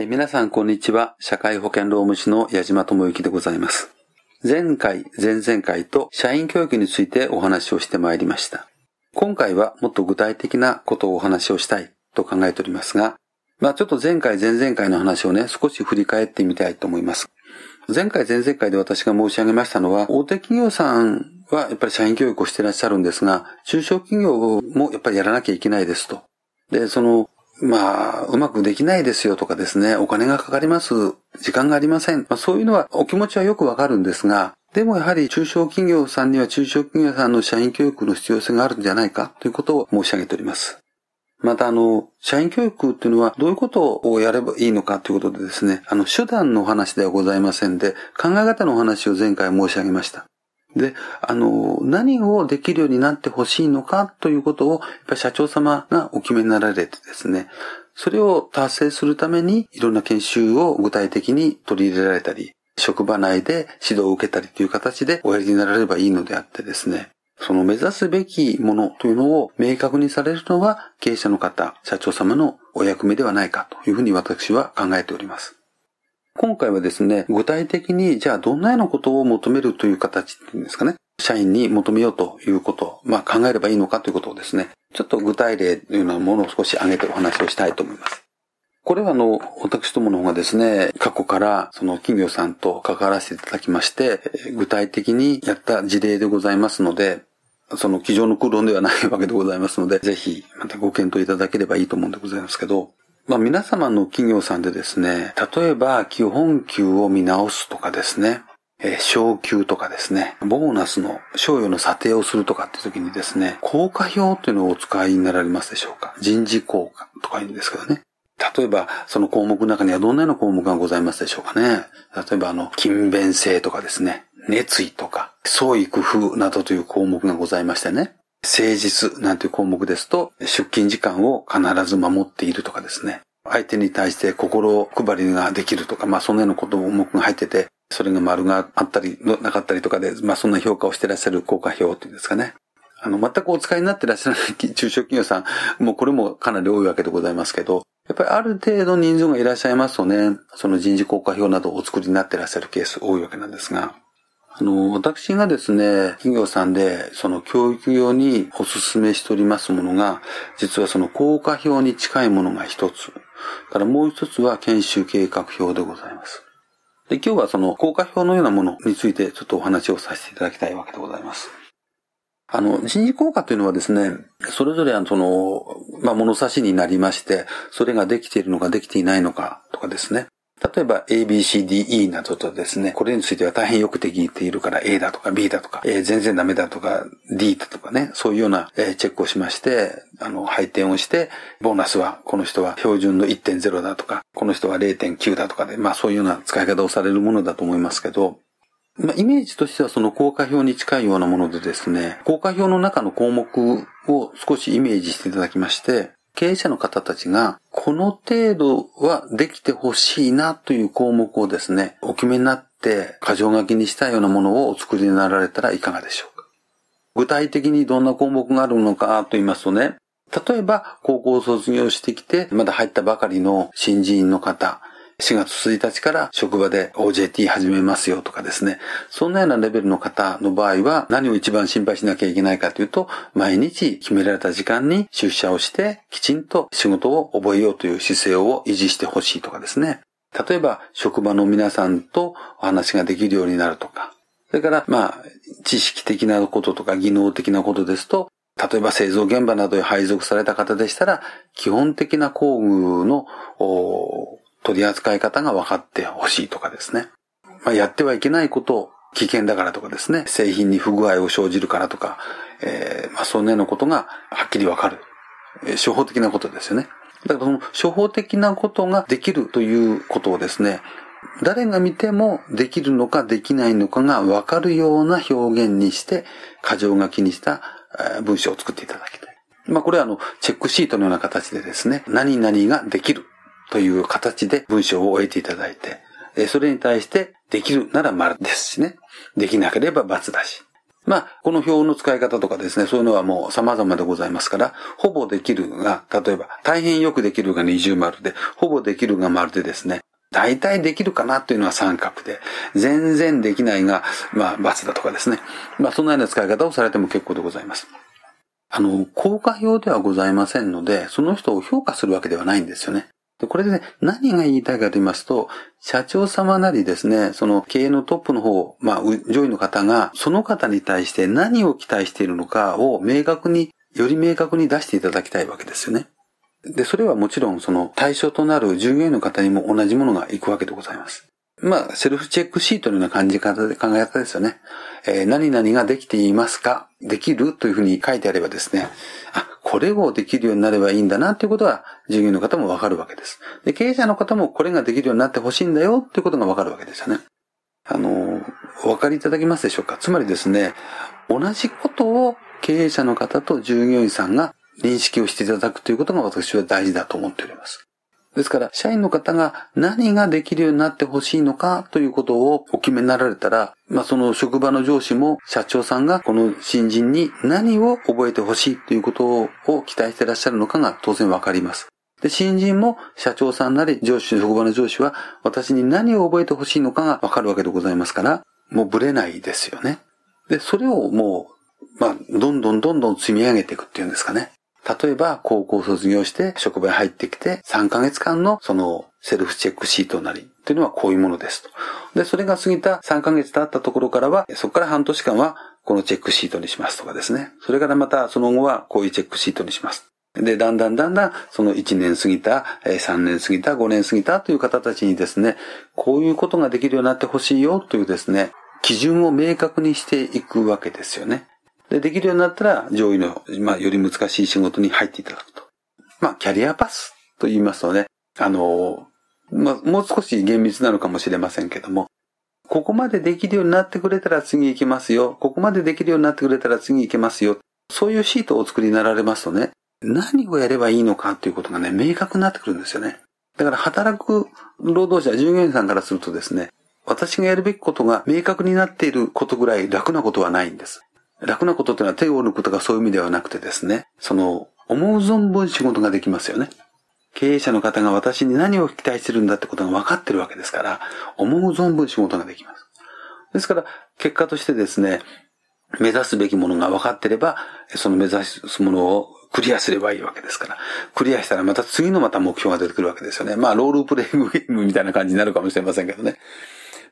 え皆さん、こんにちは。社会保険労務士の矢島智之でございます。前回、前々回と社員教育についてお話をしてまいりました。今回はもっと具体的なことをお話をしたいと考えておりますが、まあちょっと前回、前々回の話をね、少し振り返ってみたいと思います。前回、前々回で私が申し上げましたのは、大手企業さんはやっぱり社員教育をしていらっしゃるんですが、中小企業もやっぱりやらなきゃいけないですと。で、そのまあ、うまくできないですよとかですね、お金がかかります、時間がありません。まあ、そういうのはお気持ちはよくわかるんですが、でもやはり中小企業さんには中小企業さんの社員教育の必要性があるんじゃないかということを申し上げております。またあの、社員教育っていうのはどういうことをやればいいのかということでですね、あの、手段の話ではございませんで、考え方の話を前回申し上げました。で、あの、何をできるようになってほしいのかということを、やっぱり社長様がお決めになられてですね、それを達成するために、いろんな研修を具体的に取り入れられたり、職場内で指導を受けたりという形でおやりになられればいいのであってですね、その目指すべきものというのを明確にされるのは経営者の方、社長様のお役目ではないかというふうに私は考えております。今回はですね、具体的に、じゃあどんなようなことを求めるという形っていうんですかね。社員に求めようということ、まあ考えればいいのかということをですね、ちょっと具体例というようなものを少し挙げてお話をしたいと思います。これはあの、私どもの方がですね、過去からその企業さんと関わらせていただきまして、具体的にやった事例でございますので、その机上の空論ではないわけでございますので、ぜひまたご検討いただければいいと思うんでございますけど、まあ皆様の企業さんでですね、例えば基本給を見直すとかですね、えー、昇給とかですね、ボーナスの賞与の査定をするとかって時にですね、効果表っていうのをお使いになられますでしょうか？人事効果とか言うんですけどね。例えば、その項目の中にはどんなような項目がございますでしょうかね？例えば、あの、勤勉性とかですね、熱意とか、創意工夫などという項目がございましてね。誠実なんていう項目ですと、出勤時間を必ず守っているとかですね。相手に対して心配りができるとか、まあそんなようなこともが入ってて、それが丸があったり、なかったりとかで、まあそんな評価をしてらっしゃる効果表っていうんですかね。あの、全くお使いになってらっしゃらない 中小企業さん、もうこれもかなり多いわけでございますけど、やっぱりある程度人数がいらっしゃいますとね、その人事効果表などをお作りになってらっしゃるケース多いわけなんですが、あの、私がですね、企業さんで、その教育用にお勧めしておりますものが、実はその効果表に近いものが一つ。からもう一つは研修計画表でございます。で、今日はその効果表のようなものについてちょっとお話をさせていただきたいわけでございます。あの、人事効果というのはですね、それぞれあのその、まあ、物差しになりまして、それができているのかできていないのかとかですね。例えば A, B, C, D, E などとですね、これについては大変よくできているから A だとか B だとか、えー、全然ダメだとか D だとかね、そういうような、チェックをしまして、あの、配点をして、ボーナスはこの人は標準の1.0だとか、この人は0.9だとかで、まあそういうような使い方をされるものだと思いますけど、まあ、イメージとしてはその効果表に近いようなものでですね、効果表の中の項目を少しイメージしていただきまして、経営者の方たちが、この程度はできてほしいなという項目をですね、お決めになって、箇条書きにしたようなものをお作りになられたらいかがでしょうか。具体的にどんな項目があるのかと言いますとね、例えば、高校を卒業してきて、まだ入ったばかりの新人の方、4月1日から職場で OJT 始めますよとかですね。そんなようなレベルの方の場合は何を一番心配しなきゃいけないかというと、毎日決められた時間に出社をしてきちんと仕事を覚えようという姿勢を維持してほしいとかですね。例えば、職場の皆さんとお話ができるようになるとか、それから、まあ、知識的なこととか技能的なことですと、例えば製造現場などへ配属された方でしたら、基本的な工具の取り扱い方が分かってほしいとかですね。まあ、やってはいけないことを危険だからとかですね、製品に不具合を生じるからとか、えー、まあ、そんなようなことがはっきり分かる。えー、処方的なことですよね。だからその処方的なことができるということをですね、誰が見てもできるのかできないのかが分かるような表現にして、箇条書きにした文章を作っていただきたい。まあこれはあの、チェックシートのような形でですね、何々ができるという形で文章を終えていただいて、それに対してできるなら丸ですしね。できなければ×だし。まあ、この表の使い方とかですね、そういうのはもう様々でございますから、ほぼできるが、例えば、大変よくできるが二重丸で、ほぼできるが丸でですね、大体できるかなというのは三角で、全然できないが、まあ、×だとかですね。まあ、そんなような使い方をされても結構でございます。あの、効果表ではございませんので、その人を評価するわけではないんですよね。で、これでね、何が言いたいかと言いますと、社長様なりですね、その経営のトップの方、まあ、上位の方が、その方に対して何を期待しているのかを明確に、より明確に出していただきたいわけですよね。で、それはもちろんその対象となる従業員の方にも同じものが行くわけでございます。まあ、セルフチェックシートのような感じ方で考え方ですよね。えー、何々ができていますか？できるというふうに書いてあればですね、あ、これをできるようになればいいんだなということは、従業員の方もわかるわけです。で、経営者の方もこれができるようになってほしいんだよということがわかるわけですよね。あの、お分かりいただけますでしょうか？つまりですね、同じことを経営者の方と従業員さんが認識をしていただくということが私は大事だと思っております。ですから、社員の方が何ができるようになってほしいのかということをお決めになられたら、まあその職場の上司も社長さんがこの新人に何を覚えてほしいということを期待してらっしゃるのかが当然わかります。で、新人も社長さんなり上司、職場の上司は私に何を覚えてほしいのかがわかるわけでございますから、もうブレないですよね。で、それをもう、まあ、どんどんどんどん積み上げていくっていうんですかね。例えば、高校卒業して職場に入ってきて、3ヶ月間のそのセルフチェックシートなりというのはこういうものですと。で、それが過ぎた3ヶ月経ったところからは、そこから半年間はこのチェックシートにしますとかですね。それからまたその後はこういうチェックシートにします。で、だんだんだんだん、その1年過ぎた、3年過ぎた、5年過ぎたという方たちにですね、こういうことができるようになってほしいよというですね、基準を明確にしていくわけですよね。で、できるようになったら、上位の、まあ、より難しい仕事に入っていただくと。まあ、キャリアパスと言いますとね、あの、まあ、もう少し厳密なのかもしれませんけども、ここまでできるようになってくれたら次行けますよ。ここまでできるようになってくれたら次行けますよ。そういうシートをお作りになられますとね、何をやればいいのかということがね、明確になってくるんですよね。だから働く労働者、従業員さんからするとですね、私がやるべきことが明確になっていることぐらい楽なことはないんです。楽なことっていうのは手を抜くとかそういう意味ではなくてですね、その、思う存分仕事ができますよね。経営者の方が私に何を期待してるんだってことが分かってるわけですから、思う存分仕事ができます。ですから、結果としてですね、目指すべきものが分かってれば、その目指すものをクリアすればいいわけですから。クリアしたらまた次のまた目標が出てくるわけですよね。まあ、ロールプレイングゲームみたいな感じになるかもしれませんけどね。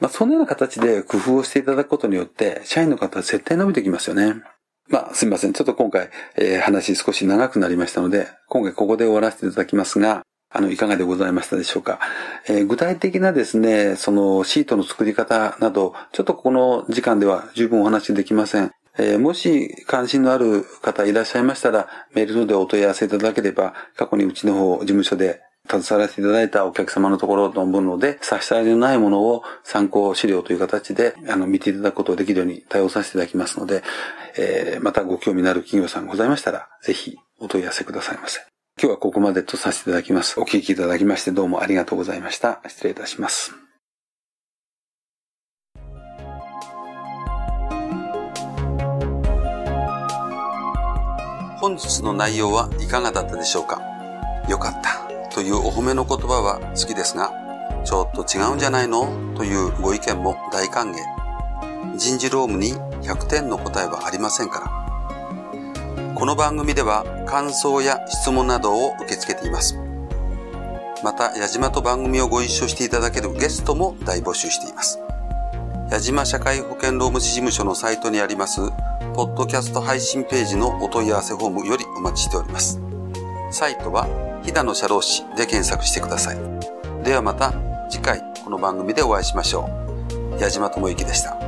まあ、そのような形で工夫をしていただくことによって、社員の方は絶対伸びてきますよね。まあ、すみません。ちょっと今回、えー、話少し長くなりましたので、今回ここで終わらせていただきますが、あの、いかがでございましたでしょうか。えー、具体的なですね、そのシートの作り方など、ちょっとこの時間では十分お話できません。えー、もし関心のある方いらっしゃいましたら、メールのでお問い合わせいただければ、過去にうちの方、事務所で携わらせていただいたお客様のところのもので、差し障りのないものを参考資料という形で、あの、見ていただくことができるように対応させていただきますので、えー、またご興味のある企業さんございましたら、ぜひお問い合わせくださいませ。今日はここまでとさせていただきます。お聞きいただきましてどうもありがとうございました。失礼いたします。本日の内容はいかがだったでしょうか？よかったというお褒めの言葉は好きですが、ちょっと違うんじゃないの？というご意見も大歓迎。人事労務に100点の答えはありませんから。この番組では感想や質問などを受け付けています。また、矢島と番組をご一緒していただけるゲストも大募集しています。矢島社会保険労務士事務所のサイトにあります、ポッドキャスト配信ページのお問い合わせフォームよりお待ちしております。サイトは飛騨の社労士で検索してください。ではまた次回この番組でお会いしましょう。矢島智之でした。